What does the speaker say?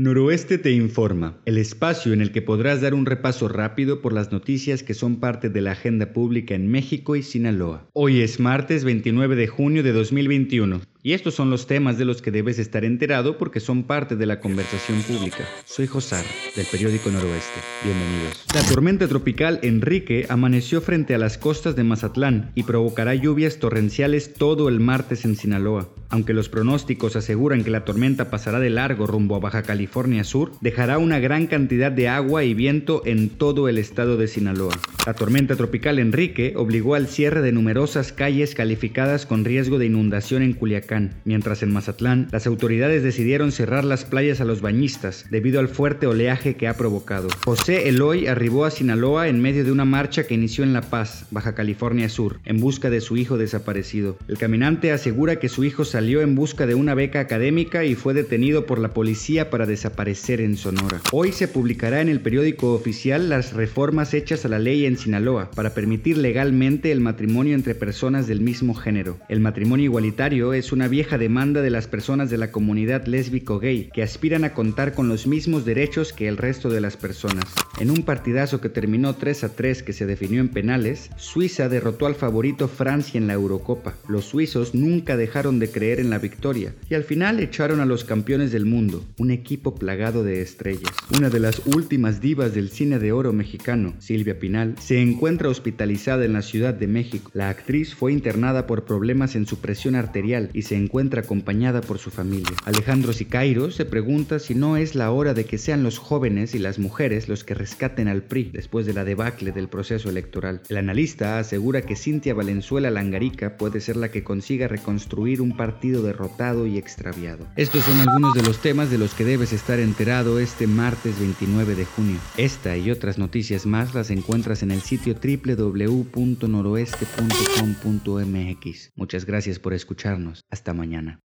Noroeste te informa, el espacio en el que podrás dar un repaso rápido por las noticias que son parte de la agenda pública en México y Sinaloa. Hoy es martes 29 de junio de 2021. Y estos son los temas de los que debes estar enterado porque son parte de la conversación pública. Soy Josar, del periódico Noroeste. Bienvenidos. La tormenta tropical Enrique amaneció frente a las costas de Mazatlán y provocará lluvias torrenciales todo el martes en Sinaloa. Aunque los pronósticos aseguran que la tormenta pasará de largo rumbo a Baja California Sur, dejará una gran cantidad de agua y viento en todo el estado de Sinaloa. La tormenta tropical Enrique obligó al cierre de numerosas calles calificadas con riesgo de inundación en Culiacán, mientras en Mazatlán las autoridades decidieron cerrar las playas a los bañistas debido al fuerte oleaje que ha provocado. José Eloy arribó a Sinaloa en medio de una marcha que inició en La Paz, Baja California Sur, en busca de su hijo desaparecido. El caminante asegura que su hijo salió en busca de una beca académica y fue detenido por la policía para desaparecer en Sonora. Hoy se publicará en el periódico oficial las reformas hechas a la ley en Sinaloa para permitir legalmente el matrimonio entre personas del mismo género. El matrimonio igualitario es una vieja demanda de las personas de la comunidad lésbico-gay que aspiran a contar con los mismos derechos que el resto de las personas. En un partidazo que terminó 3 a 3 que se definió en penales, Suiza derrotó al favorito Francia en la Eurocopa. Los suizos nunca dejaron de creer en la victoria y al final echaron a los campeones del mundo, un equipo plagado de estrellas. Una de las últimas divas del cine de oro mexicano, Silvia Pinal, se encuentra hospitalizada en la Ciudad de México. La actriz fue internada por problemas en su presión arterial y se encuentra acompañada por su familia. Alejandro Sicairo se pregunta si no es la hora de que sean los jóvenes y las mujeres los que rescaten al PRI después de la debacle del proceso electoral. El analista asegura que Cintia Valenzuela Langarica puede ser la que consiga reconstruir un partido derrotado y extraviado. Estos son algunos de los temas de los que debes estar enterado este martes 29 de junio. Esta y otras noticias más las encuentras en el sitio www.noroeste.com.mx. Muchas gracias por escucharnos. Hasta mañana.